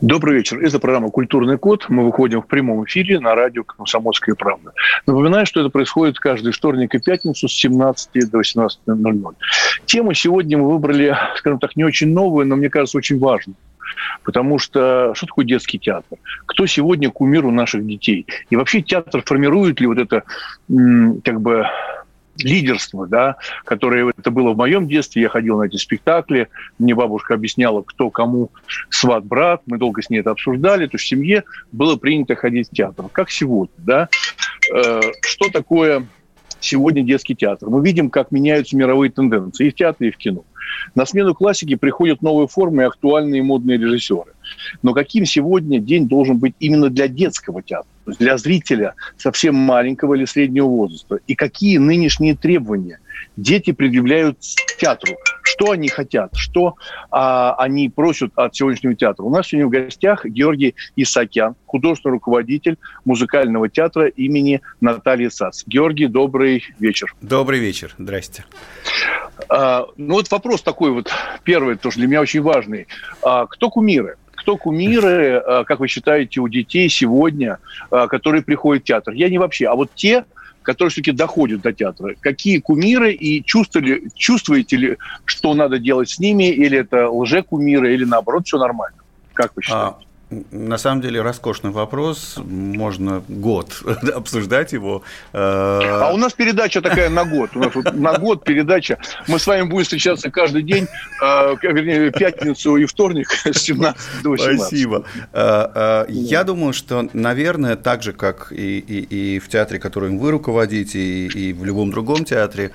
Добрый вечер. Это программа «Культурный код». Мы выходим в прямом эфире на радио «Комсомольская правда». Напоминаю, что это происходит каждый вторник и пятницу с 17 до 18.00. Тему сегодня мы выбрали, скажем так, не очень новую, но, мне кажется, очень важную. Потому что что такое детский театр? Кто сегодня кумир у наших детей? И вообще театр формирует ли вот это как бы лидерство, да, которое это было в моем детстве. Я ходил на эти спектакли, мне бабушка объясняла, кто кому сват-брат, мы долго с ней это обсуждали, то есть в семье было принято ходить в театр. Как сегодня, да? Э, что такое сегодня детский театр? Мы видим, как меняются мировые тенденции и в театре, и в кино. На смену классики приходят новые формы и актуальные модные режиссеры. Но каким сегодня день должен быть именно для детского театра? для зрителя совсем маленького или среднего возраста? И какие нынешние требования дети предъявляют театру? Что они хотят? Что а, они просят от сегодняшнего театра? У нас сегодня в гостях Георгий Исакян, художественный руководитель музыкального театра имени Натальи Сац. Георгий, добрый вечер. Добрый вечер. Здрасте. А, ну вот вопрос такой вот первый, тоже для меня очень важный. А, кто кумиры? Кто кумиры, э, как вы считаете, у детей сегодня, э, которые приходят в театр? Я не вообще, а вот те, которые все-таки доходят до театра. Какие кумиры и чувствовали, чувствуете ли, что надо делать с ними, или это лже-кумиры, или наоборот все нормально? Как вы считаете? А, на самом деле роскошный вопрос, можно год обсуждать его. А у нас передача такая на год, у нас на год передача. Мы с вами будем встречаться каждый день, э, вернее, пятницу и вторник с 17 до 18. Спасибо. Э, э, я думаю, что, наверное, так же, как и, и, и в театре, которым вы руководите, и, и в любом другом театре,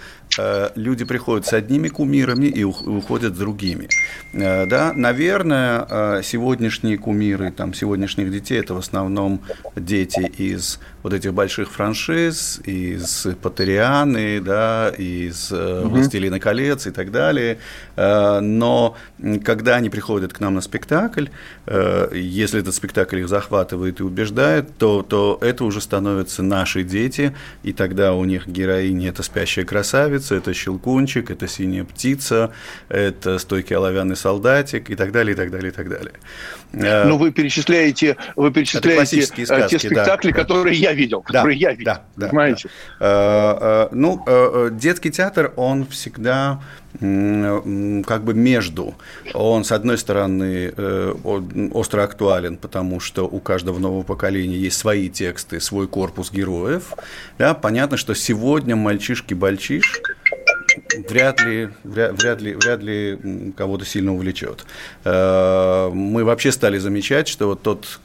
люди приходят с одними кумирами и уходят с другими. Да, наверное, сегодняшние кумиры там сегодняшних детей это в основном дети из вот этих больших франшиз, из Патерианы, да, из угу. «Властелина колец» и так далее. Э, но когда они приходят к нам на спектакль, э, если этот спектакль их захватывает и убеждает, то, то это уже становятся наши дети, и тогда у них героини – это «Спящая красавица», это «Щелкунчик», это «Синяя птица», это «Стойкий оловянный солдатик» и так далее, и так далее, и так далее. Ну, вы перечисляете, вы перечисляете те спектакли, да, которые да. Я видел, которые да, я видел, да, понимаете? Да. Ну, детский театр, он всегда как бы между. Он, с одной стороны, э, остро актуален, потому что у каждого нового поколения есть свои тексты, свой корпус героев. Да, понятно, что сегодня мальчишки-бальчиш вряд ли, вряд, вряд ли, вряд ли кого-то сильно увлечет. Э, мы вообще стали замечать, что вот тот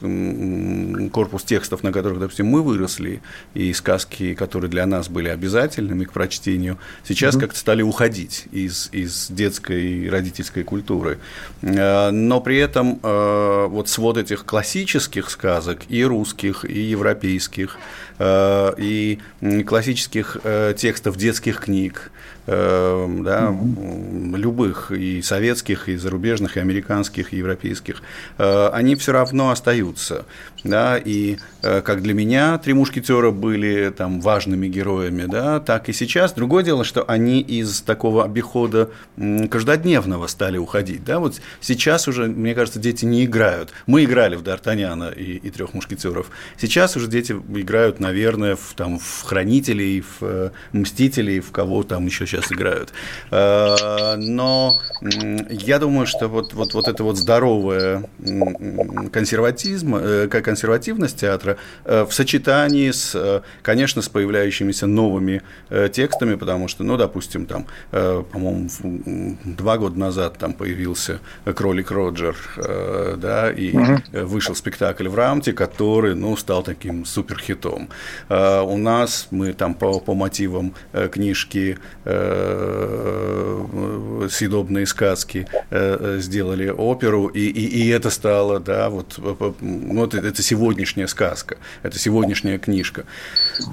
корпус текстов, на которых, допустим, мы выросли, и сказки, которые для нас были обязательными к прочтению, сейчас mm-hmm. как-то стали уходить из, из детской и родительской культуры. Э, но при этом э, вот свод этих классических сказок, и русских, и европейских, и классических текстов детских книг, Эм, да, угу. любых, и советских, и зарубежных, и американских, и европейских, э, они все равно остаются. Да, и э, как для меня три мушкетера были там важными героями, да, так и сейчас. Другое дело, что они из такого обихода каждодневного стали уходить. Да, вот сейчас уже, мне кажется, дети не играют. Мы играли в Д'Артаньяна и, и трех мушкетеров. Сейчас уже дети играют, наверное, в, там, в хранителей, в э, мстителей, в кого там еще сейчас играют. Э, но я думаю, что вот, вот, вот это вот здоровое консерватизм, э, консервативность театра э, в сочетании с, конечно, с появляющимися новыми текстами, потому что, ну, допустим, там, по-моему, два года назад там появился «Кролик Роджер», да, и угу. вышел спектакль в Рамте, который, ну, стал таким суперхитом. У нас мы там по, по мотивам книжки съедобные сказки сделали оперу, и, и, и это стало, да, вот, вот это сегодняшняя сказка, это сегодняшняя книжка.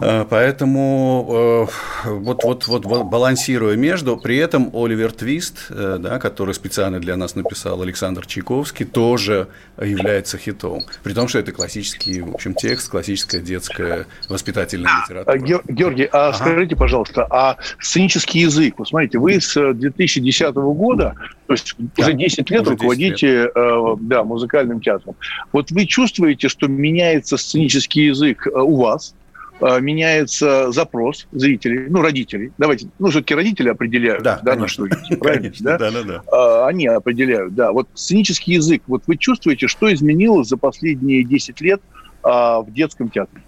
Поэтому вот, вот, вот балансируя между, при этом Оливер Твист, да, который специально для нас написал Александр Чайковский, тоже является хитом. При том, что это классический, в общем, текст, классическая детская воспитательная литература. Георгий, а ага. скажите, пожалуйста, а сценический язык, вот смотрите, вы с 2010 года, то есть да, уже 10 лет уже руководите 10 лет. Э, да, музыкальным театром. Вот вы чувствуете, что меняется сценический язык э, у вас, э, меняется запрос зрителей, ну, родителей. Давайте, ну, все-таки родители определяют, да, да на что идти, правильно? Конечно, да? Да, да, да. Они определяют, да. Вот сценический язык, вот вы чувствуете, что изменилось за последние 10 лет в детском театре?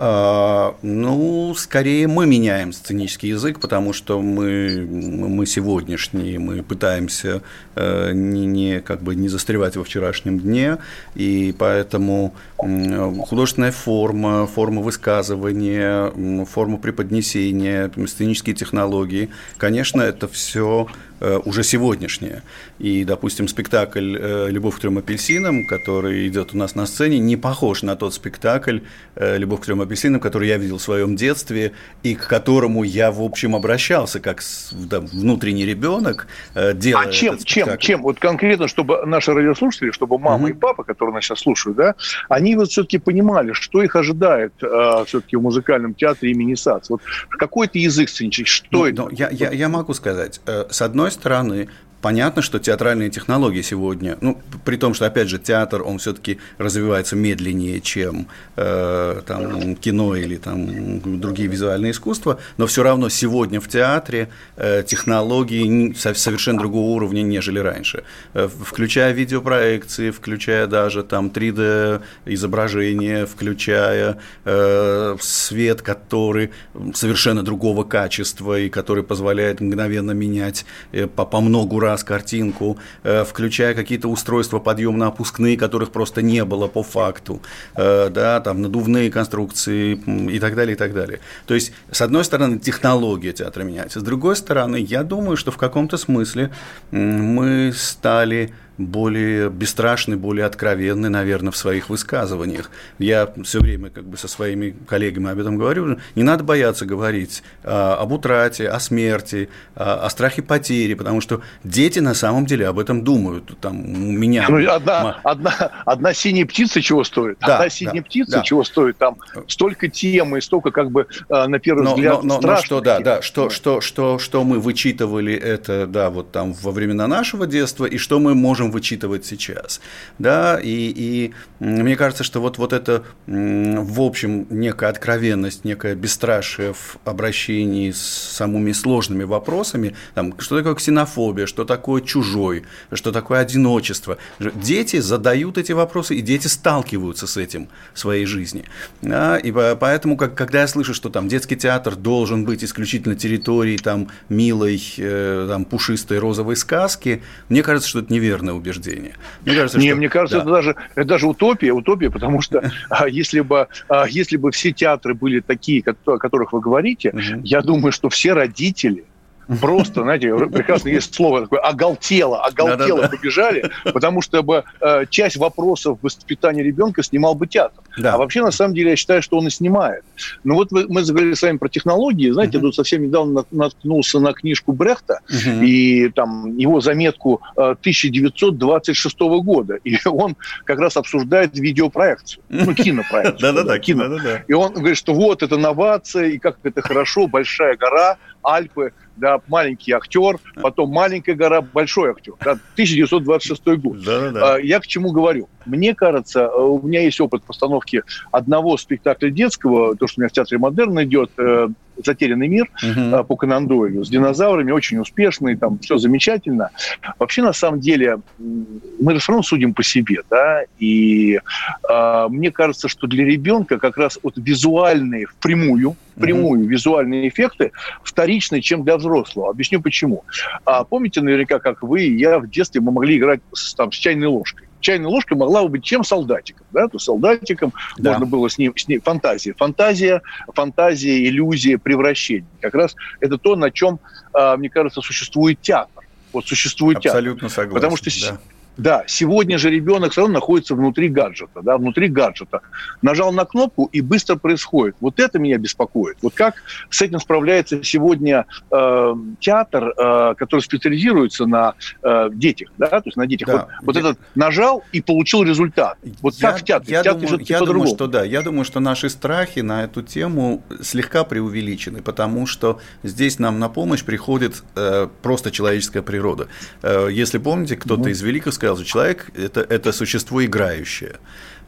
А, ну, скорее мы меняем сценический язык, потому что мы, мы сегодняшние, мы пытаемся э, не, не, как бы не застревать во вчерашнем дне, и поэтому художественная форма, форма высказывания, форма преподнесения, сценические технологии, конечно, это все уже сегодняшнее. И, допустим, спектакль э, «Любовь к трем апельсинам», который идет у нас на сцене, не похож на тот спектакль э, «Любовь к трем апельсинам», который я видел в своем детстве и к которому я, в общем, обращался как да, внутренний ребенок, делая А чем, чем, чем? Вот конкретно, чтобы наши радиослушатели, чтобы мама угу. и папа, которые нас сейчас слушают, да, они вот все-таки понимали, что их ожидает все-таки в музыкальном театре имени САЦ. Вот какой-то язык сценический, что ну, это? Ну, я, я, я могу сказать. С одной одной стороны, Понятно, что театральные технологии сегодня, ну, при том, что, опять же, театр, он все-таки развивается медленнее, чем э, там, кино или там, другие визуальные искусства, но все равно сегодня в театре э, технологии совершенно другого уровня, нежели раньше. Э, включая видеопроекции, включая даже там 3D-изображение, включая э, свет, который совершенно другого качества и который позволяет мгновенно менять э, по, по многу раз раз картинку, э, включая какие-то устройства подъемно-опускные, которых просто не было по факту, э, да, там надувные конструкции и так далее, и так далее. То есть, с одной стороны, технология театра меняется, с другой стороны, я думаю, что в каком-то смысле мы стали более бесстрашный, более откровенный, наверное, в своих высказываниях. Я все время как бы со своими коллегами об этом говорю. Не надо бояться говорить а, об утрате, о смерти, а, о страхе потери, потому что дети на самом деле об этом думают. Там у меня... Ну, одна, одна, одна синяя птица чего стоит? Да, одна синяя да, птица да. чего стоит? Там столько тем и столько как бы а, на первый но, взгляд но, но, но что, да, да, что, что, что, что мы вычитывали это, да, вот там во времена нашего детства, и что мы можем можем вычитывать сейчас. Да, и, и мне кажется, что вот, вот это, в общем, некая откровенность, некое бесстрашие в обращении с самыми сложными вопросами, там, что такое ксенофобия, что такое чужой, что такое одиночество. Дети задают эти вопросы, и дети сталкиваются с этим в своей жизни. Да, и поэтому, как, когда я слышу, что там детский театр должен быть исключительно территорией там, милой, э, там, пушистой розовой сказки, мне кажется, что это неверное убеждение. Мне кажется, Не, что... мне кажется, да. это, даже, это даже утопия, утопия, потому что а, если бы, а, если бы все театры были такие, о которых вы говорите, я думаю, что все родители – просто, знаете, прекрасно есть слово такое, оголтело, оголтело Да-да-да. побежали, потому что бы э, часть вопросов воспитания ребенка снимал бы театр. Да. А вообще, на самом деле, я считаю, что он и снимает. Но вот вы, мы заговорили с вами про технологии, знаете, uh-huh. тут совсем недавно наткнулся на книжку Брехта uh-huh. и там его заметку э, 1926 года, и он как раз обсуждает видеопроекцию, ну, кинопроекцию. Да-да-да, кино. И он говорит, что вот, это новация, и как это хорошо, большая гора, Альпы, да, маленький актер, потом маленькая гора, большой актер. Да, 1926 год. Да, да. Я к чему говорю? Мне кажется, э, у меня есть опыт постановки одного спектакля детского, то, что у меня в Театре Модерн идет, э, «Затерянный мир» uh-huh. по Конан Дойлю с динозаврами, очень успешный, там все замечательно. Вообще, на самом деле, мы же все равно судим по себе, да, и э, мне кажется, что для ребенка как раз вот визуальные впрямую, впрямую uh-huh. визуальные эффекты вторичны, чем для взрослого. Объясню почему. А, помните наверняка, как вы и я в детстве мы могли играть с, там, с чайной ложкой чайная ложка могла бы быть чем солдатиком, да, то солдатиком да. можно было с ним, с ним фантазия, фантазия, фантазия, иллюзия, превращение. Как раз это то, на чем, а, мне кажется, существует театр. Вот существует Абсолютно театр. согласен. Потому что да. Да, сегодня же ребенок все равно находится внутри гаджета, да, внутри гаджета. Нажал на кнопку и быстро происходит. Вот это меня беспокоит. Вот как с этим справляется сегодня э, театр, э, который специализируется на э, детях, да, то есть на детях. Да. Вот, вот я... этот нажал и получил результат. Вот я, как в театре? Я, в театре думаю, я думаю, что да. Я думаю, что наши страхи на эту тему слегка преувеличены, потому что здесь нам на помощь приходит э, просто человеческая природа. Э, если помните, кто-то mm-hmm. из великих сказал, что человек это, – это существо играющее.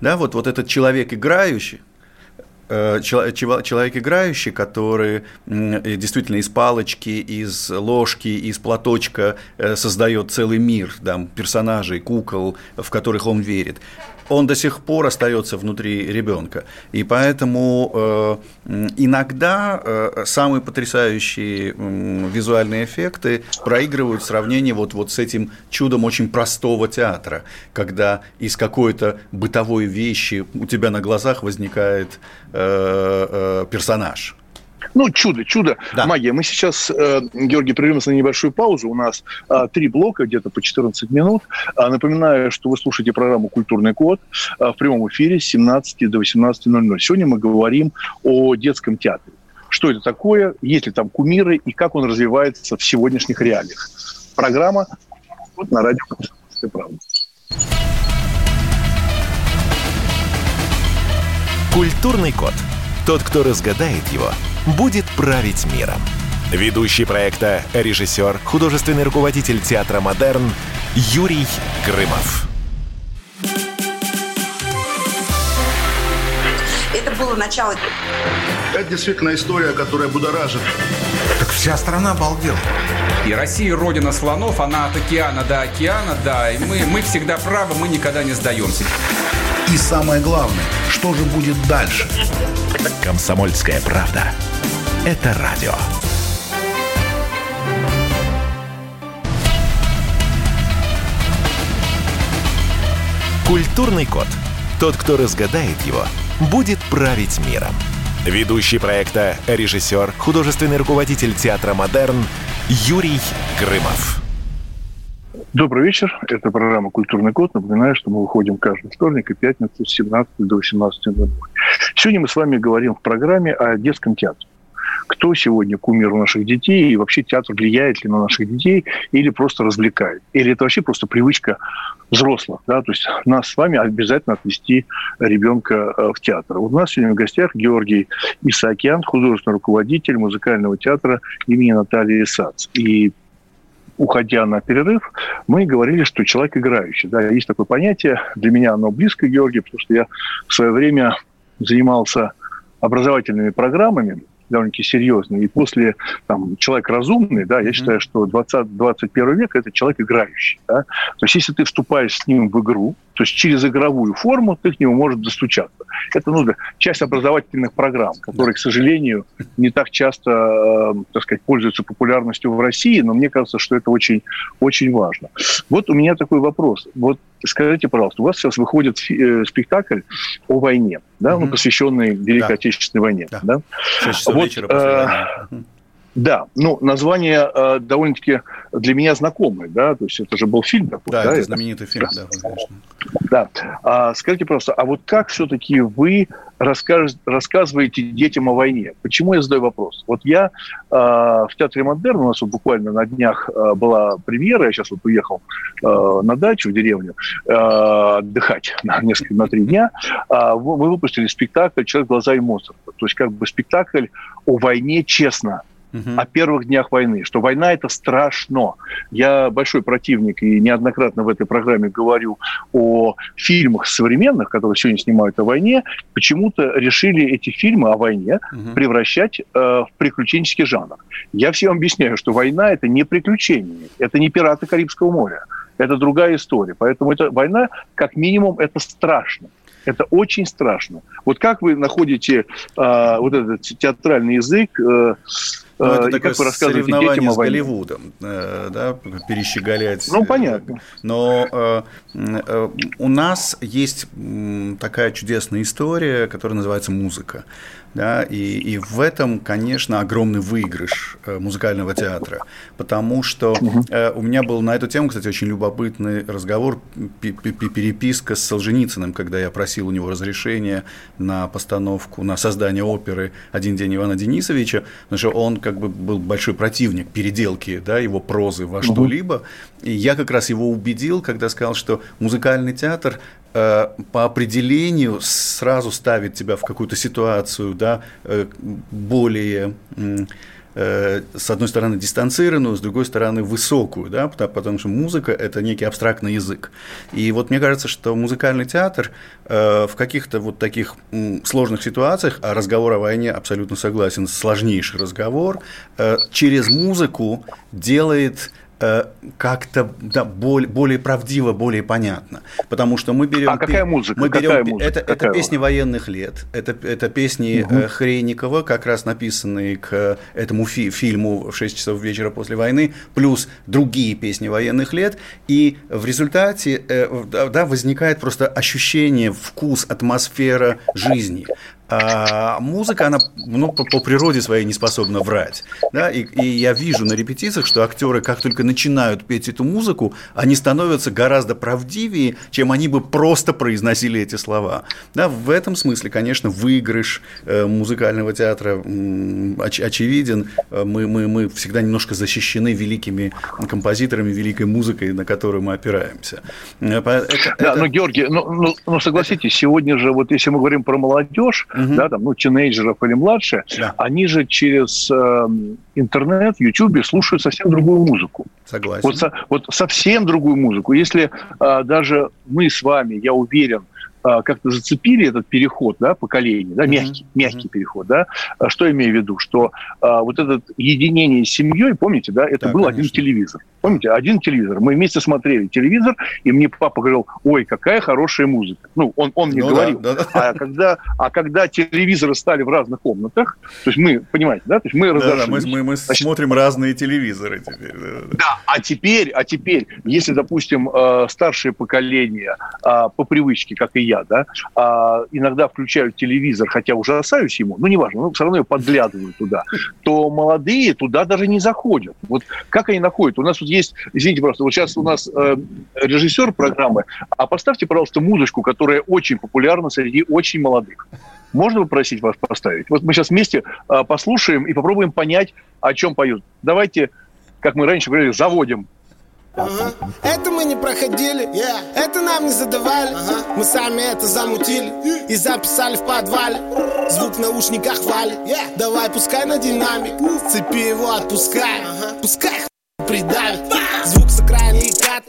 Да, вот, вот этот человек играющий, э, человек играющий, который действительно из палочки, из ложки, из платочка э, создает целый мир там, персонажей, кукол, в которых он верит он до сих пор остается внутри ребенка. И поэтому э, иногда э, самые потрясающие визуальные эффекты проигрывают в сравнении вот, вот с этим чудом очень простого театра, когда из какой-то бытовой вещи у тебя на глазах возникает э, персонаж. Ну, чудо, чудо, да. магия. Мы сейчас, э, Георгий, прервемся на небольшую паузу. У нас э, три блока, где-то по 14 минут. Э, напоминаю, что вы слушаете программу «Культурный код» э, в прямом эфире с 17 до 18.00. Сегодня мы говорим о детском театре. Что это такое, есть ли там кумиры и как он развивается в сегодняшних реалиях. Программа вот на радио «Комсомольская правда». Культурный код. Тот, кто разгадает его – будет править миром. Ведущий проекта, режиссер, художественный руководитель театра «Модерн» Юрий Грымов. Это было начало. Это действительно история, которая будоражит. Так вся страна обалдела. И Россия родина слонов, она от океана до океана, да. И мы, мы всегда правы, мы никогда не сдаемся. И самое главное, что же будет дальше? Комсомольская правда. Это радио. Культурный код. Тот, кто разгадает его, будет править миром. Ведущий проекта, режиссер, художественный руководитель театра «Модерн» Юрий Грымов. Добрый вечер. Это программа «Культурный код». Напоминаю, что мы выходим каждый вторник и пятницу с 17 до 18.00. Сегодня мы с вами говорим в программе о детском театре. Кто сегодня кумир у наших детей и вообще театр влияет ли на наших детей или просто развлекает? Или это вообще просто привычка взрослых, да, то есть нас с вами обязательно отвести ребенка э, в театр. Вот у нас сегодня в гостях Георгий Исаакян, художественный руководитель музыкального театра имени Натальи Сац. И уходя на перерыв, мы говорили, что человек играющий. Да, есть такое понятие, для меня оно близко, Георгий, потому что я в свое время занимался образовательными программами, довольно-таки серьезный. И после там, человек разумный, да, я считаю, что 20, 21 век это человек играющий. Да? То есть если ты вступаешь с ним в игру, то есть через игровую форму ты к нему можешь достучаться. Это ну, часть образовательных программ, которые, к сожалению, не так часто, э, так сказать, пользуются популярностью в России, но мне кажется, что это очень, очень важно. Вот у меня такой вопрос. Вот скажите, пожалуйста, у вас сейчас выходит э, спектакль о войне, да, ну, посвященный Великой да. Отечественной войне. Да. Да? вот, вечера после э, да, ну, название э, довольно-таки для меня знакомое, да, то есть это же был фильм такой. Да, да это знаменитый фильм, да, конечно. Да. А, скажите просто, а вот как все-таки вы расскаж, рассказываете детям о войне? Почему я задаю вопрос? Вот я э, в Театре Модерн, у нас вот буквально на днях э, была премьера, я сейчас вот уехал э, на дачу в деревню э, отдыхать на несколько, на три дня, э, мы выпустили спектакль «Человек, глаза и Моцарта». То есть как бы спектакль о войне честно, угу. о первых днях войны, что война это страшно. Я большой противник и неоднократно в этой программе говорю о фильмах современных, которые сегодня снимают о войне, почему-то решили эти фильмы о войне угу. превращать э, в приключенческий жанр. Я всем объясняю, что война это не приключение, это не пираты Карибского моря, это другая история. Поэтому эта война, как минимум, это страшно. Это очень страшно. Вот как вы находите э, вот этот театральный язык, э, Ну, это и такое как соревнование с Голливудом, да, перещеголять. Ну, понятно. Но у нас есть такая чудесная история, которая называется музыка. Да, и, и в этом, конечно, огромный выигрыш э, музыкального театра, потому что э, у меня был на эту тему, кстати, очень любопытный разговор, переписка с Солженицыным, когда я просил у него разрешения на постановку, на создание оперы «Один день Ивана Денисовича», потому что он как бы был большой противник переделки да, его прозы во что-либо, и я как раз его убедил, когда сказал, что музыкальный театр по определению сразу ставит тебя в какую-то ситуацию, да, э, более э, с одной стороны дистанцированную, с другой стороны высокую, да, потому что музыка – это некий абстрактный язык. И вот мне кажется, что музыкальный театр в каких-то вот таких сложных ситуациях, а разговор о войне абсолютно согласен, сложнейший разговор, через музыку делает Э, как-то да, более, более правдиво, более понятно. Потому что мы берем... А какая музыка? Мы берем, какая музыка? Это, какая это песни военных лет, это, это песни угу. Хренникова, как раз написанные к этому фи фильму «В 6 часов вечера после войны», плюс другие песни военных лет, и в результате э, да, возникает просто ощущение, вкус, атмосфера жизни а музыка, она ну, по, по природе своей не способна врать. Да? И, и я вижу на репетициях, что актеры, как только начинают петь эту музыку, они становятся гораздо правдивее, чем они бы просто произносили эти слова. Да? В этом смысле, конечно, выигрыш э, музыкального театра оч, очевиден. Мы, мы, мы всегда немножко защищены великими композиторами, великой музыкой, на которую мы опираемся. Э, это, да, это... но, Георгий, ну, ну, ну согласитесь, сегодня же, вот если мы говорим про молодежь, угу. да, там, ну, тинейджеров или младше, да. они же через э, интернет, YouTube слушают совсем другую музыку. Согласен. Вот, со, вот совсем другую музыку. Если э, даже мы с вами, я уверен, а, как-то зацепили этот переход да, поколения, да, мягкий, mm-hmm. мягкий переход, да, а что я имею в виду, что а, вот это единение с семьей, помните, да, это да, был конечно. один телевизор, помните, один телевизор, мы вместе смотрели телевизор, и мне папа говорил, ой, какая хорошая музыка, ну, он, он мне ну, говорил, да, да, да. а когда, а когда телевизоры стали в разных комнатах, то есть мы, понимаете, да, то есть мы разошлись. Да, мы, мы, мы Значит, смотрим разные телевизоры теперь. Да, да. да, а теперь, а теперь, если, допустим, старшее поколение по привычке, как и я, да, а, иногда включают телевизор, хотя ужасаюсь ему, ну, неважно, но все равно я подглядываю туда, то молодые туда даже не заходят. Вот как они находят? У нас тут есть, извините, просто, вот сейчас у нас э, режиссер программы, а поставьте, пожалуйста, музычку, которая очень популярна среди очень молодых. Можно попросить вас поставить? Вот мы сейчас вместе э, послушаем и попробуем понять, о чем поют. Давайте, как мы раньше говорили, заводим Ага. Это мы не проходили, yeah. это нам не задавали. Ага. Мы сами это замутили и записали в подвале. Звук в наушниках валит. Yeah. Давай пускай на динамик, цепи его отпускай. Ага. Пускай придавит. Звук с экрана и кат.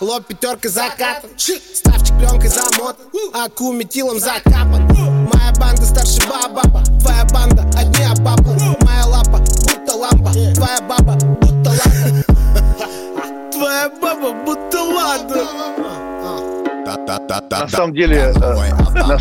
Лоб пятеркой закатан. Ставчик пленкой замотан. Аку метилом закапан. Моя банда старше баба. Твоя банда одни баба. Моя лапа будто лампа. Твоя баба будто лампа. Твоя баба будто ладно. На самом деле, на,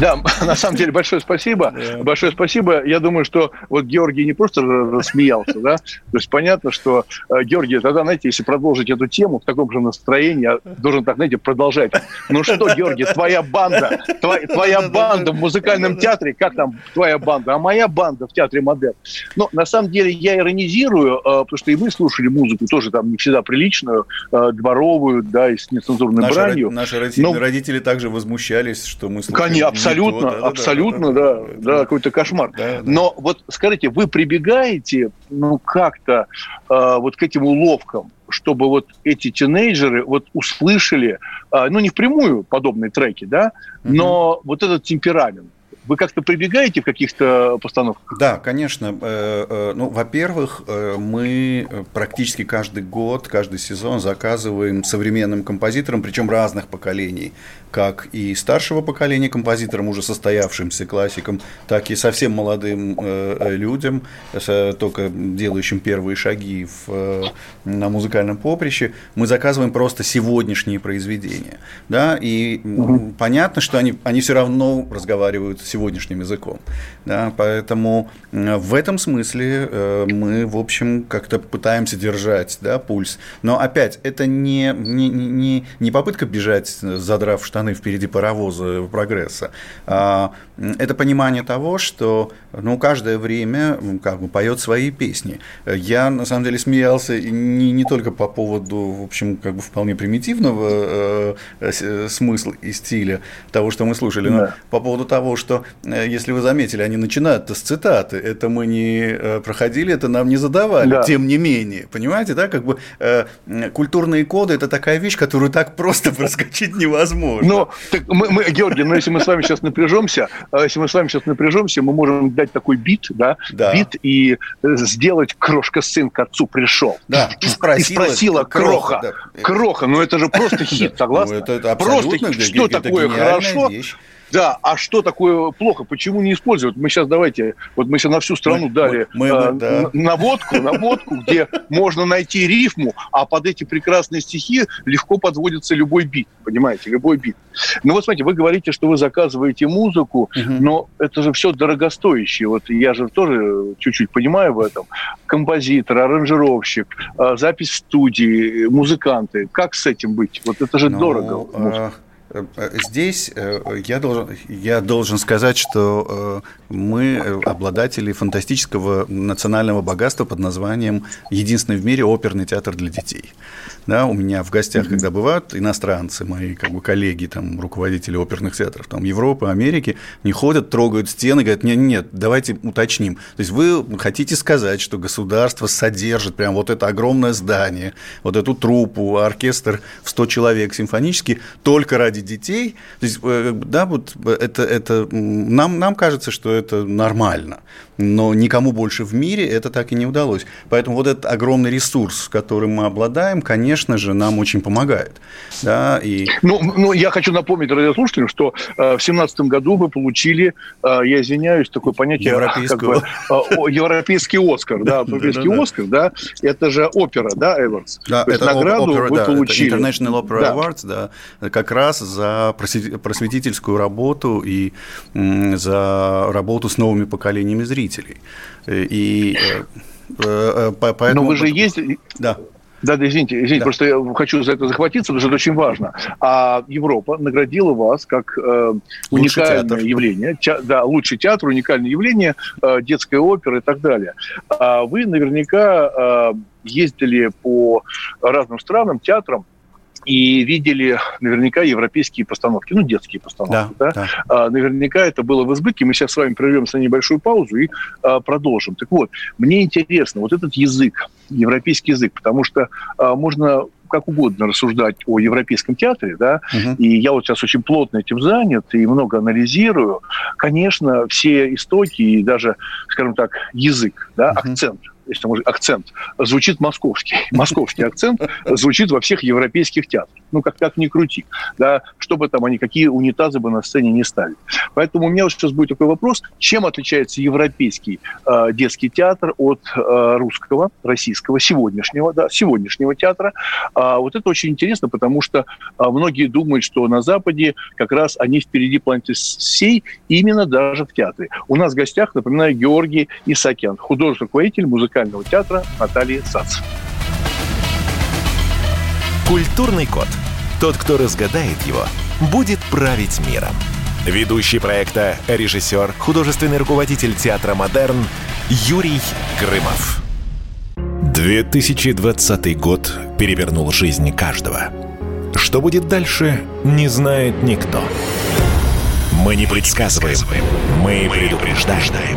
да, на самом деле большое спасибо. Большое спасибо. Я думаю, что вот Георгий не просто рассмеялся, да, то есть понятно, что э, Георгий, тогда, знаете, если продолжить эту тему в таком же настроении, я должен так, знаете, продолжать. Ну что, Георгий, твоя банда, твоя, твоя банда в музыкальном театре, как там твоя банда, а моя банда в театре модерн. Но на самом деле я иронизирую, э, потому что и мы слушали музыку тоже там не всегда приличную, э, дворовую, да, и с нецензурной наши, бранью. Наши родители, но... родители также возмущались, что мы слушаем Конечно, абсолютно, да, абсолютно, да, да, да, да, какой-то кошмар. Да, да. Но вот скажите, вы прибегаете, ну, как-то э, вот к этим уловкам, чтобы вот эти тинейджеры вот услышали, э, ну, не впрямую подобные треки, да, но угу. вот этот темперамент. Вы как-то прибегаете в каких-то постановках? Да, конечно. Э, э, ну, во-первых, э, мы практически каждый год, каждый сезон заказываем современным композиторам, причем разных поколений, как и старшего поколения композиторам, уже состоявшимся классикам, так и совсем молодым людям, только делающим первые шаги в, на музыкальном поприще. Мы заказываем просто сегодняшние произведения. Да? И угу. понятно, что они, они все равно разговаривают сегодняшним языком. Да, поэтому в этом смысле мы, в общем, как-то пытаемся держать да, пульс. Но опять, это не, не, не, не попытка бежать, задрав штаны впереди паровоза прогресса, а это понимание того, что ну, каждое время как бы поет свои песни. Я, на самом деле, смеялся не, не только по поводу, в общем, как бы вполне примитивного э, э, смысла и стиля того, что мы слушали, но да. по поводу того, что, э, если вы заметили, они начинают с цитаты. Это мы не э, проходили, это нам не задавали. Да. Тем не менее, понимаете, да, как бы э, культурные коды – это такая вещь, которую так просто проскочить невозможно. Но, так мы, мы, Георгий, но если мы с вами сейчас напряжемся, э, если мы с вами сейчас напряжемся, мы можем дать такой бит, да, да. бит и сделать крошка сын к отцу пришел. Да, и спросила, и спросила кроха. Кроха, да. кроха, ну это же просто хит, согласны? Ну, это, это просто что такое хорошо? Вещь. Да, а что такое плохо? Почему не использовать? Мы сейчас давайте, вот мы сейчас на всю страну мы, дали мы, мы, э, да. наводку, наводку, где можно найти рифму, а под эти прекрасные стихи легко подводится любой бит, понимаете, любой бит. Ну вот смотрите, вы говорите, что вы заказываете музыку, угу. но это же все дорогостоящее. Вот я же тоже чуть-чуть понимаю в этом. Композитор, аранжировщик, э, запись в студии, музыканты. Как с этим быть? Вот это же ну, дорого. А... Здесь э, я должен, я должен сказать, что э, мы обладатели фантастического национального богатства под названием «Единственный в мире оперный театр для детей». Да, у меня в гостях, когда бывают иностранцы, мои как бы, коллеги, там, руководители оперных театров там, Европы, Америки, не ходят, трогают стены, говорят, нет, нет, давайте уточним. То есть вы хотите сказать, что государство содержит прям вот это огромное здание, вот эту труппу, оркестр в 100 человек симфонический только ради детей? То есть, э, да, вот это, это нам, нам кажется, что это нормально но никому больше в мире это так и не удалось. Поэтому вот этот огромный ресурс, которым мы обладаем, конечно же, нам очень помогает. Да, и... ну, ну, я хочу напомнить радиослушателям, что э, в 2017 году вы получили, э, я извиняюсь, такое понятие, как бы, э, европейский Оскар, да, европейский Оскар, да, это же опера, да, Эванс? Да, это награду опера, вы да, получили. International Opera Awards, да, как раз за просветительскую работу и за работу с новыми поколениями зрителей потребителей. И э, э, поэтому... Но вы же ездили... Да. Да, да, извините, извините, да. просто я хочу за это захватиться, потому что это очень важно. А Европа наградила вас как э, уникальное театр. явление, ча, да, лучший театр, уникальное явление, э, детская опера и так далее. А вы наверняка э, ездили по разным странам, театрам, и видели наверняка европейские постановки, ну, детские постановки. Да, да? Да. А, наверняка это было в избытке. Мы сейчас с вами прервемся на небольшую паузу и а, продолжим. Так вот, мне интересно, вот этот язык, европейский язык, потому что а, можно как угодно рассуждать о европейском театре, да, угу. и я вот сейчас очень плотно этим занят и много анализирую. Конечно, все истоки и даже, скажем так, язык, да, угу. акцент если можно, акцент, звучит московский. Московский акцент звучит во всех европейских театрах. Ну, как, как ни крути. Да, чтобы там они, какие унитазы бы на сцене не ставили. Поэтому у меня вот сейчас будет такой вопрос. Чем отличается европейский э, детский театр от э, русского, российского, сегодняшнего, да, сегодняшнего театра? А, вот это очень интересно, потому что а, многие думают, что на Западе как раз они впереди планеты всей, именно даже в театре. У нас в гостях, напоминаю, Георгий Исакян, художественный руководитель музыкального театра Натальи Сац. Культурный код. Тот, кто разгадает его, будет править миром. Ведущий проекта, режиссер, художественный руководитель театра «Модерн» Юрий Грымов. 2020 год перевернул жизнь каждого. Что будет дальше, не знает никто. Мы не предсказываем, мы предупреждаем.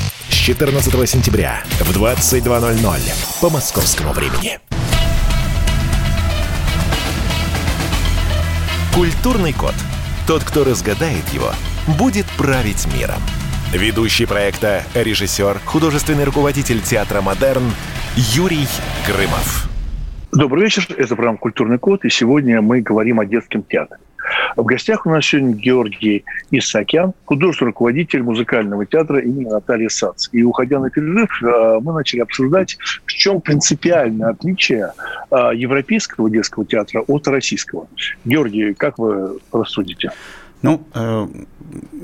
14 сентября в 22.00 по московскому времени. Культурный код. Тот, кто разгадает его, будет править миром. Ведущий проекта, режиссер, художественный руководитель театра «Модерн» Юрий Грымов. Добрый вечер, это программа «Культурный код», и сегодня мы говорим о детском театре. В гостях у нас сегодня Георгий Исакян, художественный руководитель музыкального театра имени Натальи Сац. И уходя на перерыв, э, мы начали обсуждать, в чем принципиальное отличие э, европейского детского театра от российского. Георгий, как вы рассудите? Ну, э,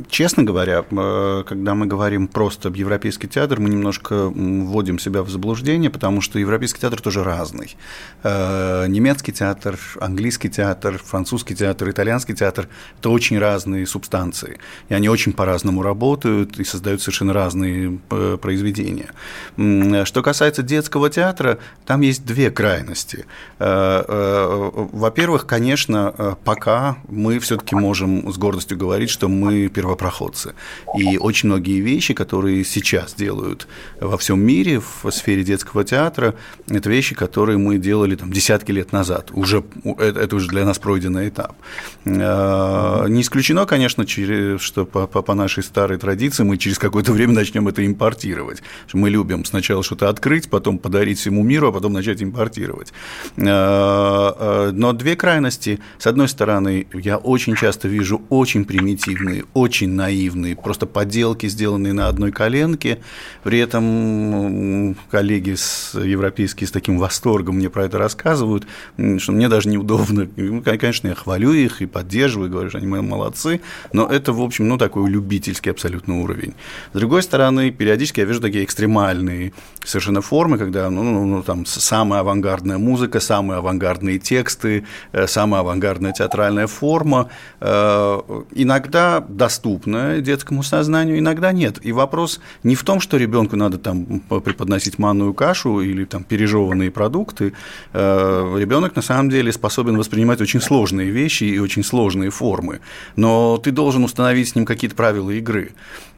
честно говоря, э, когда мы говорим просто об европейский театр, мы немножко вводим себя в заблуждение, потому что европейский театр тоже разный. Э, немецкий театр, английский театр, французский театр, итальянский театр – это очень разные субстанции. И они очень по-разному работают и создают совершенно разные произведения. Что касается детского театра, там есть две крайности. Во-первых, конечно, пока мы все-таки можем с гордостью говорить, что мы первопроходцы. И очень многие вещи, которые сейчас делают во всем мире в сфере детского театра, это вещи, которые мы делали там, десятки лет назад. Уже, это, это уже для нас пройденный этап. А, не исключено, конечно, что по, по, по нашей старой традиции мы через какое-то время начнем это импортировать. Мы любим сначала что-то открыть, потом подарить всему миру, а потом начать импортировать. А, а, но две крайности. С одной стороны, я очень часто вижу очень примитивные, очень наивные, просто поделки, сделанные на одной коленке. При этом коллеги с европейские с таким восторгом мне про это рассказывают, что мне даже неудобно. Конечно, я хвалю их и поддерживаю, говорю, что они мои молодцы, но это, в общем, ну, такой любительский абсолютно уровень. С другой стороны, периодически я вижу такие экстремальные совершенно формы, когда, ну, ну, ну там, самая авангардная музыка, самые авангардные тексты, э, самая авангардная театральная форма, э, иногда доступна детскому сознанию, иногда нет. И вопрос не в том, что ребенку надо там преподносить манную кашу или там пережеванные продукты. Э, Ребенок на самом деле способен воспринимать очень сложные вещи и очень сложные формы. Но ты должен установить с ним какие-то правила игры.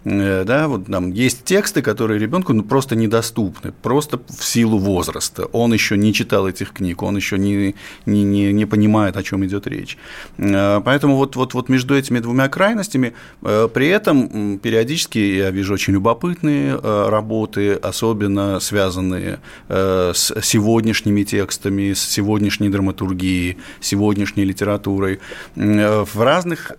Э, да, вот там есть тексты, которые ребенку ну, просто недоступны, просто в силу возраста. Он еще не читал этих книг, он еще не, не, не, не понимает, о чем идет речь. Э, поэтому вот, вот, вот между этими двумя крайностями, э, при этом периодически я вижу очень любопытные работы, особенно связанные с сегодняшними текстами, с сегодняшней драматургией, сегодняшней литературой. В разных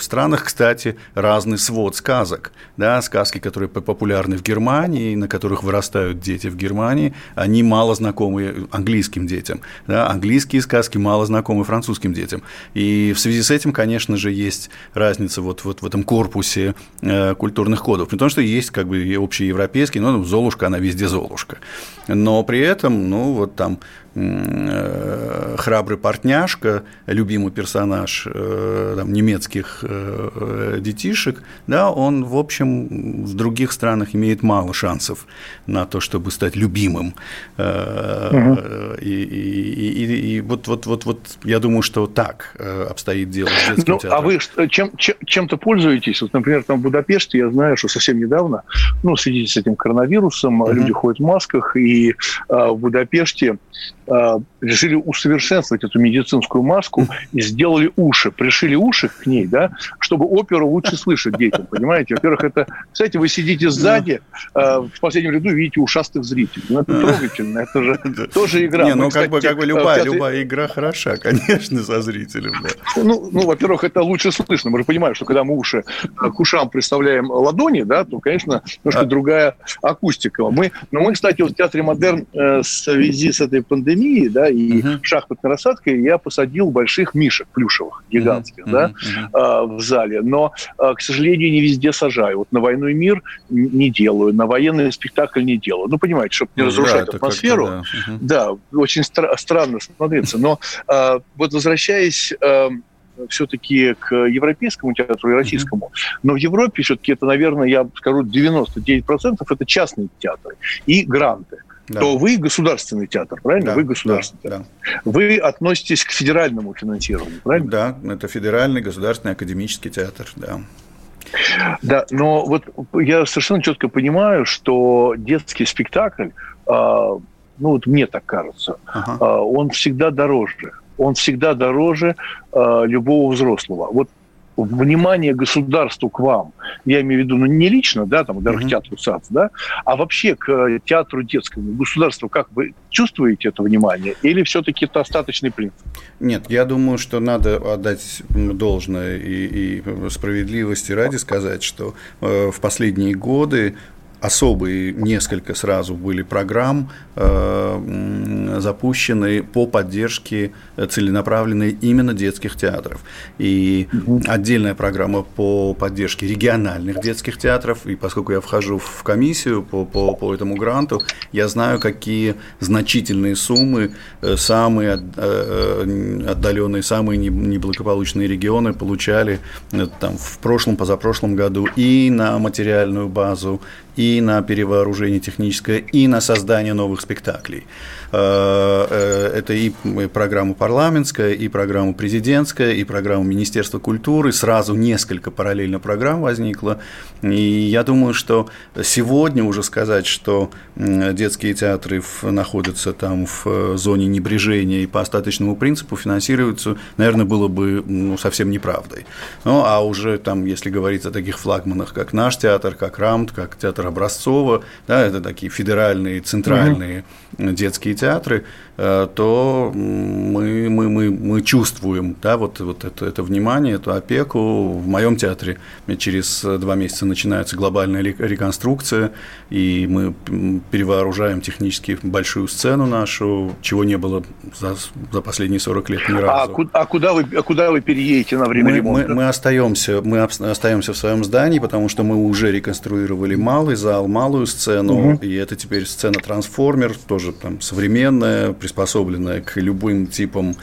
странах, кстати, разный свод сказок сказок, да, сказки, которые популярны в Германии, на которых вырастают дети в Германии, они мало знакомы английским детям, да, английские сказки мало знакомы французским детям, и в связи с этим, конечно же, есть разница вот, вот в этом корпусе э, культурных кодов, потому что есть как бы общеевропейский, ну, Золушка, она везде Золушка, но при этом, ну, вот там храбрый портняшка, любимый персонаж э, там, немецких э, детишек, да, он, в общем, в других странах имеет мало шансов на то, чтобы стать любимым. Угу. И, и, и, и вот, вот, вот, вот я думаю, что так обстоит дело с детским ну, а театром. А вы чем, чем, чем-то пользуетесь? Вот, например, там в Будапеште, я знаю, что совсем недавно, ну, в связи с этим коронавирусом, угу. люди ходят в масках, и а, в Будапеште решили усовершенствовать эту медицинскую маску и сделали уши, пришили уши к ней, да, чтобы оперу лучше слышать детям, понимаете? Во-первых, это, кстати, вы сидите сзади, а, в последнем ряду видите ушастых зрителей. Ну, это трогательно, это же тоже игра. Не, ну, как бы, как бы любая, любая игра хороша, конечно, со зрителем, да. Ну, ну, во-первых, это лучше слышно. Мы же понимаем, что когда мы уши к ушам представляем ладони, да, то, конечно, немножко а. другая акустика. Мы, но мы, кстати, вот в Театре Модерн э, в связи с этой пандемией, да, и uh-huh. шахматной рассадкой я посадил больших мишек плюшевых, гигантских, uh-huh. да, uh-huh. в зале. Но, а, к сожалению, не везде сажаю. Вот на «Войну и мир» не делаю, на военный спектакль не делаю. Ну, понимаете, чтобы не разрушать да, атмосферу. Да. Uh-huh. да, очень стра- странно смотреться. Но а, вот возвращаясь все-таки к европейскому театру и российскому. Но в Европе все-таки это, наверное, я скажу, 99% это частные театры и гранты да. то вы государственный театр, правильно? Да, вы государственный да, театр. Да. Вы относитесь к федеральному финансированию, правильно? Да, это федеральный государственный академический театр, да. Да, но вот я совершенно четко понимаю, что детский спектакль, а, ну вот мне так кажется, ага. А, он всегда дороже. Он всегда дороже а, любого взрослого. Вот внимание государству к вам, я имею в виду, ну, не лично, да, там, даже mm-hmm. к театру САЦ, да, а вообще к э, театру детскому, государству, как вы чувствуете это внимание, или все-таки это остаточный принцип? Нет, я думаю, что надо отдать должное и, и справедливости ради сказать, что э, в последние годы особые несколько сразу были программ э, запущены по поддержке целенаправленной именно детских театров. И отдельная программа по поддержке региональных детских театров. И поскольку я вхожу в комиссию по, по, по этому гранту, я знаю, какие значительные суммы э, самые э, отдаленные, самые неблагополучные регионы получали э, там, в прошлом, позапрошлом году и на материальную базу, и на перевооружение техническое, и на создание новых спектаклей. Э, э, это и программа парламентская, и программа президентская, и программа Министерства культуры. Сразу несколько параллельно программ возникло. И я думаю, что сегодня уже сказать, что детские театры находятся там в зоне небрежения и по остаточному принципу финансируются, наверное, было бы ну, совсем неправдой. Ну, а уже там, если говорить о таких флагманах, как наш театр, как РАМТ, как театр Образцова, да, это такие федеральные, центральные угу. детские театры, то мы, мы, мы, мы чувствуем да, вот, вот это, это внимание, эту опеку. В моем театре через два месяца начинается глобальная реконструкция, и мы перевооружаем технически большую сцену нашу, чего не было за, за последние 40 лет ни а разу. А, а, куда, вы, а куда вы переедете на время мы, ремонта? Мы, мы, остаемся, мы остаемся в своем здании, потому что мы уже реконструировали малый зал, малую сцену, угу. и это теперь сцена-трансформер, тоже там современная, приспособленная к любым типам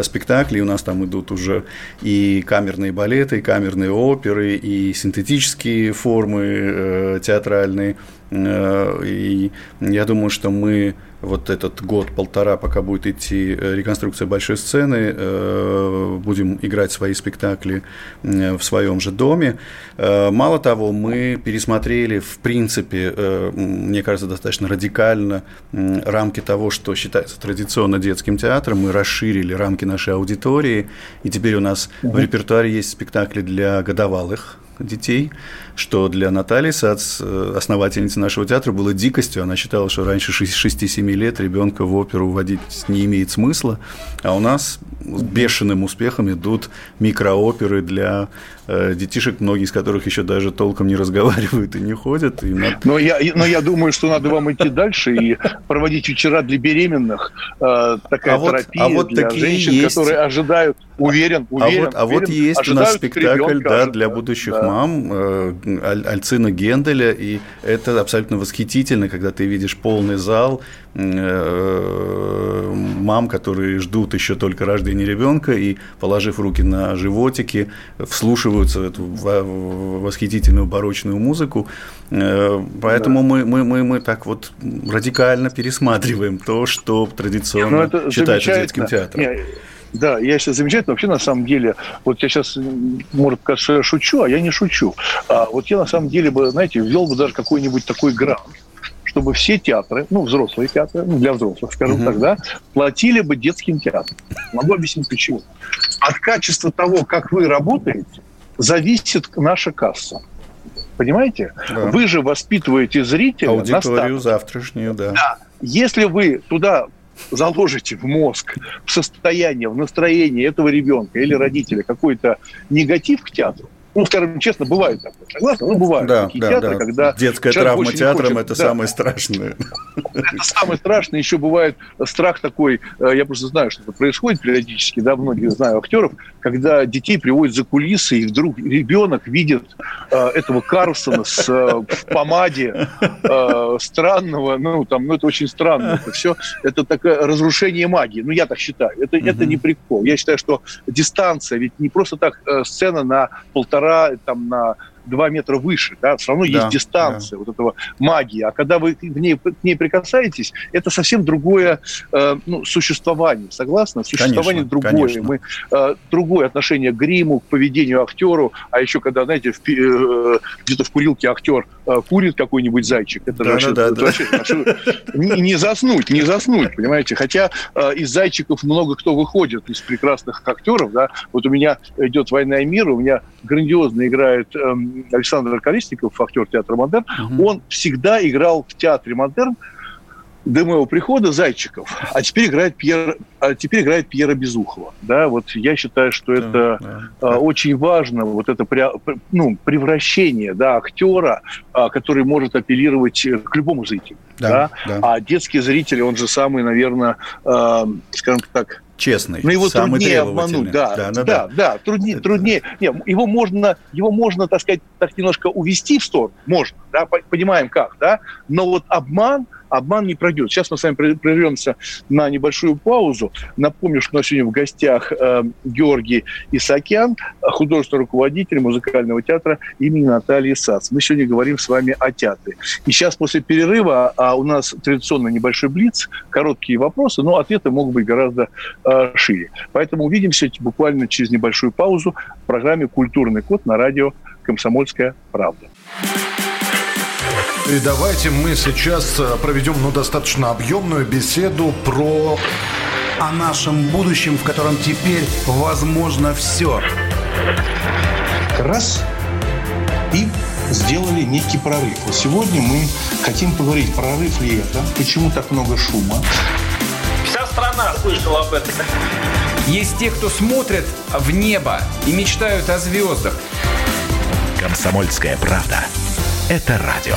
спектаклей. У нас там идут уже и камерные балеты, и камерные оперы, и синтетические формы э, театральные. Э, и я думаю, что мы вот этот год-полтора, пока будет идти э, реконструкция большой сцены, э, будем играть свои спектакли в своем же доме. Мало того, мы пересмотрели, в принципе, мне кажется, достаточно радикально рамки того, что считается традиционно детским театром. Мы расширили рамки нашей аудитории, и теперь у нас в репертуаре есть спектакли для годовалых детей, что для Натальи Сац, э, основательницы нашего театра, было дикостью. Она считала, что раньше 6-7 лет ребенка в оперу вводить не имеет смысла, а у нас с бешеным успехом идут микрооперы для э, детишек, многие из которых еще даже толком не разговаривают и не ходят. И над... но, я, но я думаю, что надо вам идти дальше и проводить вечера для беременных, э, такая а терапия вот, а вот для женщин, есть. которые ожидают, уверен, уверен. А вот, а вот есть у нас спектакль да, для будущих да. мам э, Альцина Генделя, и это абсолютно восхитительно, когда ты видишь полный зал, э, мам, которые ждут еще только рождения ребенка и, положив руки на животики, вслушиваются в эту восхитительную барочную музыку. Э, поэтому да. мы, мы, мы, мы так вот радикально пересматриваем то, что традиционно ну, считается детским театром. Не, да, я сейчас замечательно. Вообще, на самом деле, вот я сейчас, может показаться, что я шучу, а я не шучу. А вот я, на самом деле, бы, знаете, ввел бы даже какой-нибудь такой грант чтобы все театры, ну, взрослые театры, ну, для взрослых, скажем uh-huh. так, да, платили бы детским театрам. Могу объяснить почему. От качества того, как вы работаете, зависит наша касса. Понимаете? Да. Вы же воспитываете зрителя. Аудиторию завтрашнюю, да. да. Если вы туда заложите в мозг, в состояние, в настроение этого ребенка или родителя какой-то негатив к театру, ну, скажем честно, бывает такое, согласны? Ну, бывают да, такие да, театры, да. когда... Детская травма театром – это да. самое страшное. Это самое страшное. Еще бывает страх такой, э, я просто знаю, что это происходит периодически, да, многие знаю актеров, когда детей приводят за кулисы, и вдруг ребенок видит э, этого Карлсона с, э, в помаде э, странного, ну, там, ну, это очень странно. Это все, это такое разрушение магии. Ну, я так считаю. Это, угу. это не прикол. Я считаю, что дистанция, ведь не просто так э, сцена на полтора полтора, там, на 2 метра выше, да, все равно да, есть дистанция да. вот этого магии. А когда вы к ней, к ней прикасаетесь, это совсем другое э, ну, существование, согласны? Существование конечно, другое. Конечно. Мы, э, другое отношение к гриму, к поведению актеру, а еще когда, знаете, в, э, где-то в курилке актер э, курит какой-нибудь зайчик, это да, вообще, да, да, вообще, да. вообще не, не заснуть, не заснуть, понимаете? Хотя э, из зайчиков много кто выходит, из прекрасных актеров, да, вот у меня идет «Война и мир», у меня грандиозно играет э, Александр Колесников, актер театра «Модерн», угу. он всегда играл в театре «Модерн», до моего прихода Зайчиков, а теперь играет Пьер, а теперь играет Пьера Безухова. Да, вот я считаю, что это да, да. очень важно, вот это ну, превращение да, актера, а, который может апеллировать к любому зрителю. Да, да? Да. А детский зритель, он же самый, наверное, скажем так, честный, но его труднее обмануть, да, да, да, да, да труднее, труднее. Не, его можно, его можно, так сказать, так немножко увести в сторону, можно, да, понимаем как, да, но вот обман, обман не пройдет. Сейчас мы с вами прервемся на небольшую паузу. Напомню, что у нас сегодня в гостях э, Георгий Исакян, художественный руководитель музыкального театра имени Натальи Сац. Мы сегодня говорим с вами о театре. И сейчас после перерыва а у нас традиционно небольшой блиц, короткие вопросы, но ответы могут быть гораздо э, шире. Поэтому увидимся буквально через небольшую паузу в программе «Культурный код» на радио «Комсомольская правда». И давайте мы сейчас э, проведем ну, достаточно объемную беседу про... О нашем будущем, в котором теперь возможно все. Раз и сделали некий прорыв. Вот сегодня мы хотим поговорить, прорыв ли это, почему так много шума. Вся страна слышала об этом. Есть те, кто смотрят в небо и мечтают о звездах. Комсомольская правда. Это радио.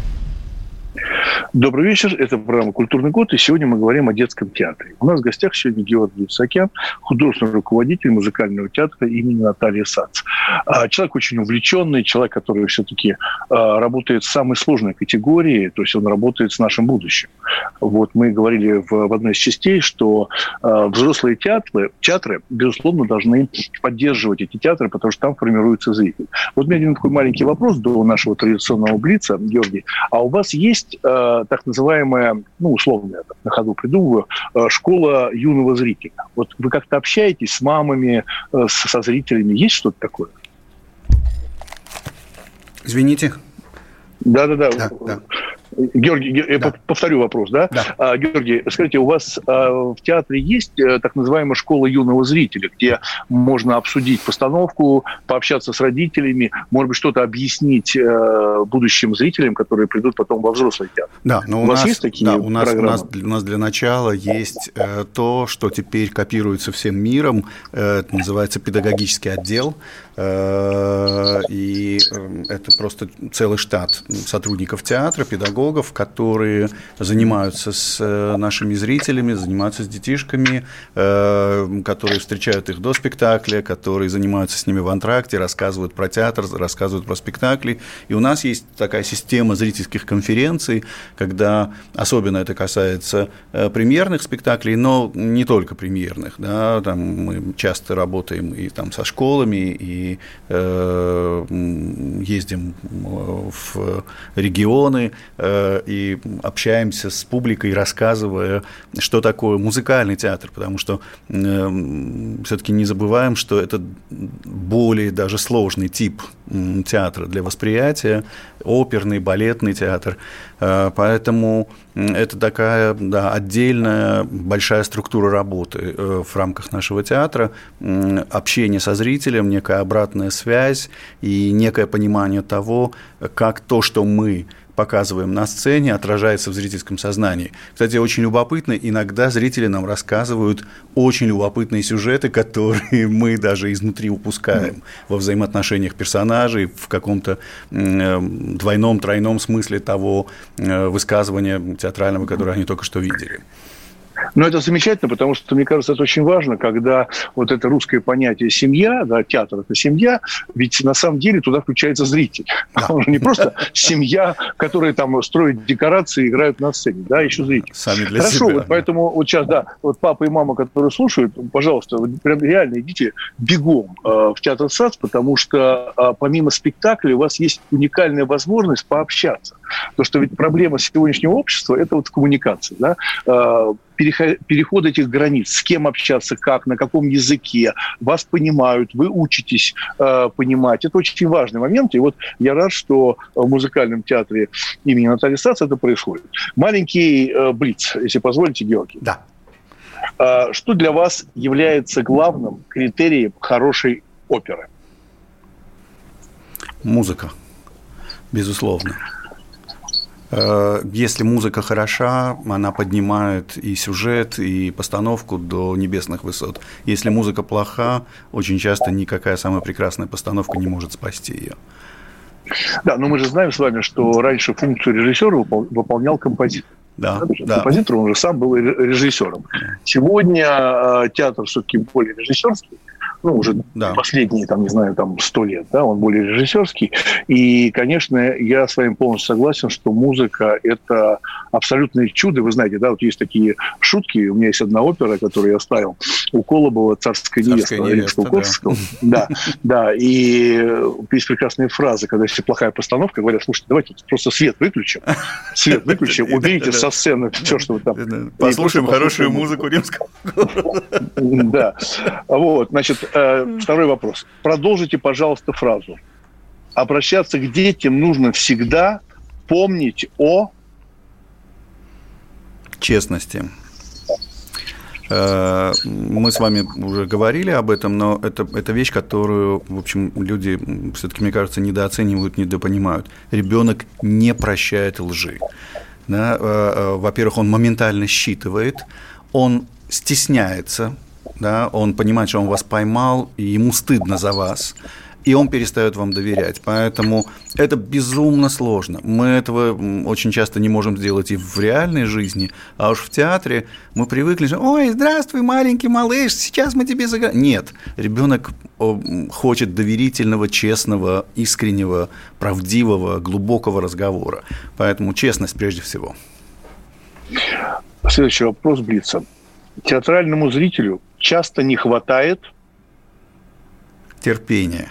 Добрый вечер. Это программа «Культурный год», и сегодня мы говорим о детском театре. У нас в гостях сегодня Георгий Сакян, художественный руководитель музыкального театра имени Натальи Сац. А, человек очень увлеченный, человек, который все-таки а, работает в самой сложной категории, то есть он работает с нашим будущим. Вот мы говорили в, в одной из частей, что а, взрослые театры, театры, безусловно, должны поддерживать эти театры, потому что там формируется зритель. Вот у меня один такой маленький вопрос до нашего традиционного блица, Георгий. А у вас есть так называемая, ну, условно я на ходу придумываю, э, школа юного зрителя. Вот вы как-то общаетесь с мамами, э, со зрителями, есть что-то такое? Извините. Да-да-да. Да, Георгий, я да. повторю вопрос, да? да. А, Георгий, скажите, у вас а, в театре есть а, так называемая школа юного зрителя, где можно обсудить постановку, пообщаться с родителями, может быть, что-то объяснить а, будущим зрителям, которые придут потом во взрослый театр? Да, но у, у нас есть такие да, у нас, программы? У нас, у нас для начала есть э, то, что теперь копируется всем миром, э, это называется педагогический отдел, э, и э, это просто целый штат сотрудников театра, педагогов, которые занимаются с э, нашими зрителями, занимаются с детишками, э, которые встречают их до спектакля, которые занимаются с ними в антракте, рассказывают про театр, рассказывают про спектакли. И у нас есть такая система зрительских конференций, когда особенно это касается э, премьерных спектаклей, но не только премьерных. Да, там мы часто работаем и там со школами, и э, ездим в регионы, Э, и общаемся с публикой, рассказывая, что такое музыкальный театр, потому что э, все-таки не забываем, что это более даже сложный тип театра для восприятия, оперный, балетный театр. Э, поэтому это такая да, отдельная большая структура работы в рамках нашего театра, общение со зрителем, некая обратная связь и некое понимание того, как то, что мы показываем на сцене, отражается в зрительском сознании. Кстати, очень любопытно, иногда зрители нам рассказывают очень любопытные сюжеты, которые мы даже изнутри упускаем во взаимоотношениях персонажей, в каком-то двойном, тройном смысле того э, высказывания театрального, которое они только что видели. Но это замечательно, потому что, мне кажется, это очень важно, когда вот это русское понятие «семья», да, театр – это семья, ведь на самом деле туда включается зритель. Да. Он же не просто семья, которая там строит декорации, играют на сцене, да, еще зритель. Сами для Хорошо, себя. вот поэтому вот сейчас, да, вот папа и мама, которые слушают, пожалуйста, прям реально идите бегом э, в театр САЦ, потому что э, помимо спектакля у вас есть уникальная возможность пообщаться. Потому что ведь проблема сегодняшнего общества – это вот коммуникация, да, э, переход этих границ, с кем общаться, как, на каком языке, вас понимают, вы учитесь э, понимать. Это очень важный момент, и вот я рад, что в музыкальном театре имени Натальи Сац это происходит. Маленький э, блиц, если позволите, Георгий. Да. Э, что для вас является главным критерием хорошей оперы? Музыка, безусловно. Э, если музыка хороша, она поднимает и сюжет, и постановку до небесных высот. Если музыка плоха, очень часто никакая самая прекрасная постановка не может спасти ее. Да, но мы же знаем с вами, что раньше функцию режиссера выполнял композитор. Да, да. Композитор, он же сам был режиссером. Сегодня э, театр все-таки более режиссерский, ну, уже да. последние, там, не знаю, там, сто лет, да, он более режиссерский. И, конечно, я с вами полностью согласен, что музыка – это абсолютное чудо. Вы знаете, да, вот есть такие шутки. У меня есть одна опера, которую я ставил. У Колобова «Царская невеста». Царская невеста, да. да, да. И есть прекрасные фразы, когда если плохая постановка, говорят, слушайте, давайте просто свет выключим. Свет выключим, уберите со сцены все, что вы там... Послушаем хорошую музыку римского Да. Вот, значит, Э, второй вопрос. Продолжите, пожалуйста, фразу. Обращаться к детям нужно всегда помнить о... Честности. Э, мы с вами уже говорили об этом, но это, это вещь, которую, в общем, люди все-таки, мне кажется, недооценивают, недопонимают. Ребенок не прощает лжи. Да? Э, во-первых, он моментально считывает, он стесняется да, он понимает, что он вас поймал, и ему стыдно за вас, и он перестает вам доверять. Поэтому это безумно сложно. Мы этого очень часто не можем сделать и в реальной жизни, а уж в театре мы привыкли, что «Ой, здравствуй, маленький малыш, сейчас мы тебе заговорим». Нет, ребенок хочет доверительного, честного, искреннего, правдивого, глубокого разговора. Поэтому честность прежде всего. Следующий вопрос Блица. Театральному зрителю часто не хватает терпения.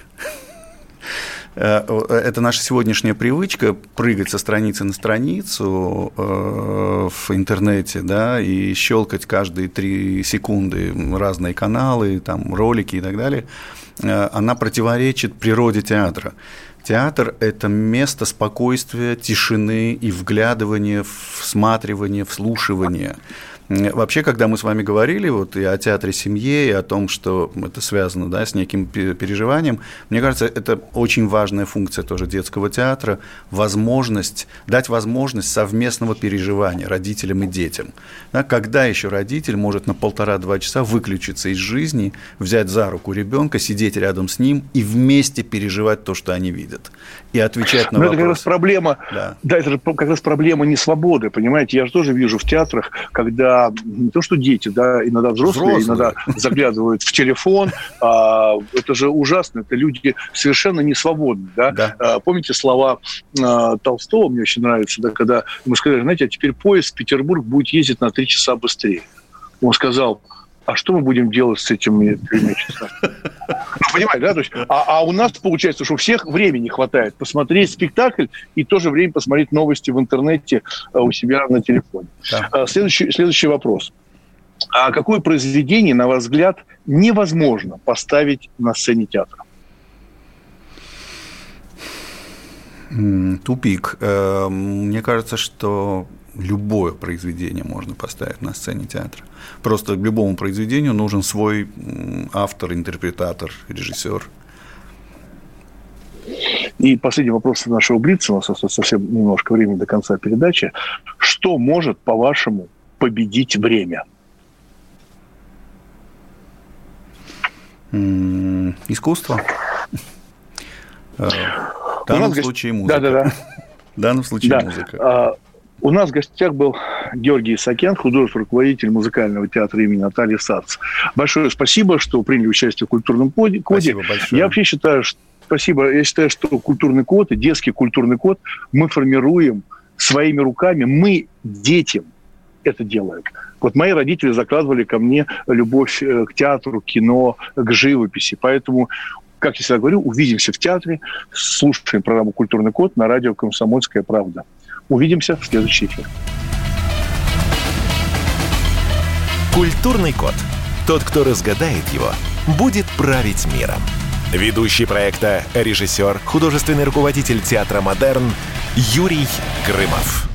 Э, это наша сегодняшняя привычка прыгать со страницы на страницу э, в интернете, да, и щелкать каждые три секунды разные каналы, там, ролики и так далее. Э, она противоречит природе театра. Театр – это место спокойствия, тишины и вглядывания, всматривания, вслушивания. Вообще, когда мы с вами говорили вот и о театре семье, и о том, что это связано да, с неким переживанием, мне кажется, это очень важная функция тоже детского театра, возможность, дать возможность совместного переживания родителям и детям. Да, когда еще родитель может на полтора-два часа выключиться из жизни, взять за руку ребенка, сидеть рядом с ним и вместе переживать то, что они видят, и отвечать на Но вопросы. это как раз проблема, да. да, это же как раз проблема не свободы, понимаете? Я же тоже вижу в театрах, когда не то что дети, да, иногда взрослые, взрослые. иногда заглядывают в телефон. А, это же ужасно, это люди совершенно не свободны, да. да. А, помните слова а, Толстого, мне очень нравится, да, когда ему сказали, знаете, а теперь поезд в Петербург будет ездить на три часа быстрее. Он сказал, а что мы будем делать с этими тремя часами? Ну, понимаете, да? То есть, а, а у нас получается, что у всех времени хватает посмотреть спектакль и в то же время посмотреть новости в интернете а, у себя на телефоне. Да. А, следующий, следующий вопрос. А какое произведение, на ваш взгляд, невозможно поставить на сцене театра? Тупик. Э, мне кажется, что любое произведение можно поставить на сцене театра. Просто к любому произведению нужен свой автор, интерпретатор, режиссер. И последний вопрос нашего Блица, у нас осталось совсем немножко времени до конца передачи. Что может, по-вашему, победить время? Искусство. Э, в данном случае музыка. Да, да, да. В данном случае музыка. У нас в гостях был Георгий Исакян, художественный руководитель музыкального театра имени Натальи Сац. Большое спасибо, что приняли участие в культурном коде. Спасибо большое. Я вообще считаю, что спасибо. Я считаю, что культурный код, детский культурный код мы формируем своими руками. Мы детям это делаем. Вот мои родители закладывали ко мне любовь э, к театру, кино, к живописи. Поэтому как я всегда говорю, увидимся в театре, слушаем программу «Культурный код» на радио «Комсомольская правда». Увидимся в следующий эфир. «Культурный код». Тот, кто разгадает его, будет править миром. Ведущий проекта, режиссер, художественный руководитель театра «Модерн» Юрий Грымов.